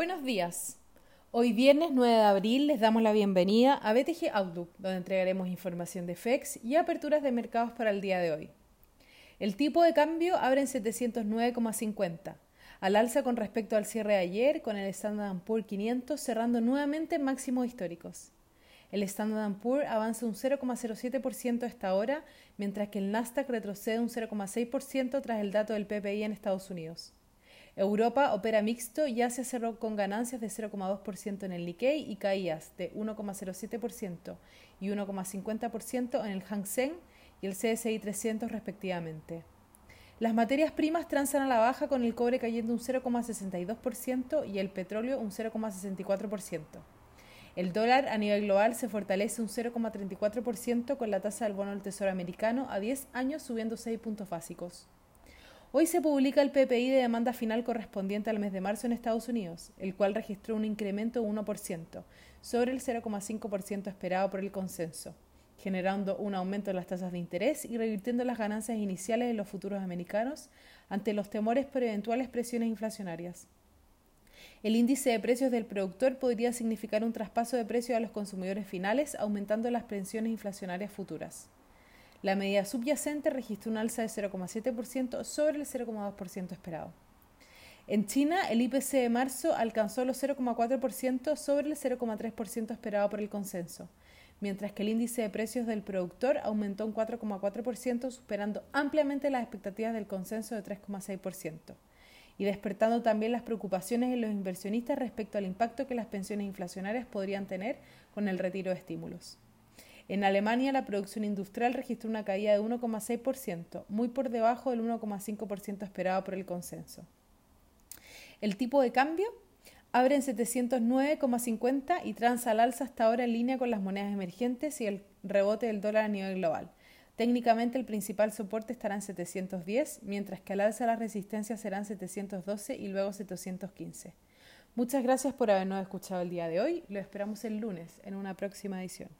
Buenos días. Hoy viernes 9 de abril les damos la bienvenida a BTG Outlook, donde entregaremos información de FEX y aperturas de mercados para el día de hoy. El tipo de cambio abre en 709,50, al alza con respecto al cierre de ayer, con el Standard Poor's 500 cerrando nuevamente en máximos históricos. El Standard Poor's avanza un 0,07% a esta hora, mientras que el Nasdaq retrocede un 0,6% tras el dato del PPI en Estados Unidos. Europa opera mixto ya se cerró con ganancias de 0,2% en el Nikkei y caídas de 1,07% y 1,50% en el Hang Seng y el CSI 300 respectivamente. Las materias primas transan a la baja con el cobre cayendo un 0,62% y el petróleo un 0,64%. El dólar a nivel global se fortalece un 0,34% con la tasa del bono del Tesoro americano a 10 años subiendo 6 puntos básicos. Hoy se publica el PPI de demanda final correspondiente al mes de marzo en Estados Unidos, el cual registró un incremento de 1%, sobre el 0,5% esperado por el consenso, generando un aumento en las tasas de interés y revirtiendo las ganancias iniciales de los futuros americanos ante los temores por eventuales presiones inflacionarias. El índice de precios del productor podría significar un traspaso de precios a los consumidores finales, aumentando las presiones inflacionarias futuras. La medida subyacente registró un alza de 0,7% sobre el 0,2% esperado. En China, el IPC de marzo alcanzó los 0,4% sobre el 0,3% esperado por el consenso, mientras que el índice de precios del productor aumentó un 4,4%, superando ampliamente las expectativas del consenso de 3,6%, y despertando también las preocupaciones de los inversionistas respecto al impacto que las pensiones inflacionarias podrían tener con el retiro de estímulos. En Alemania, la producción industrial registró una caída de 1,6%, muy por debajo del 1,5% esperado por el consenso. El tipo de cambio abre en 709,50 y transa al alza hasta ahora en línea con las monedas emergentes y el rebote del dólar a nivel global. Técnicamente el principal soporte estará en 710, mientras que al alza las resistencias serán 712 y luego 715. Muchas gracias por habernos escuchado el día de hoy. Lo esperamos el lunes en una próxima edición.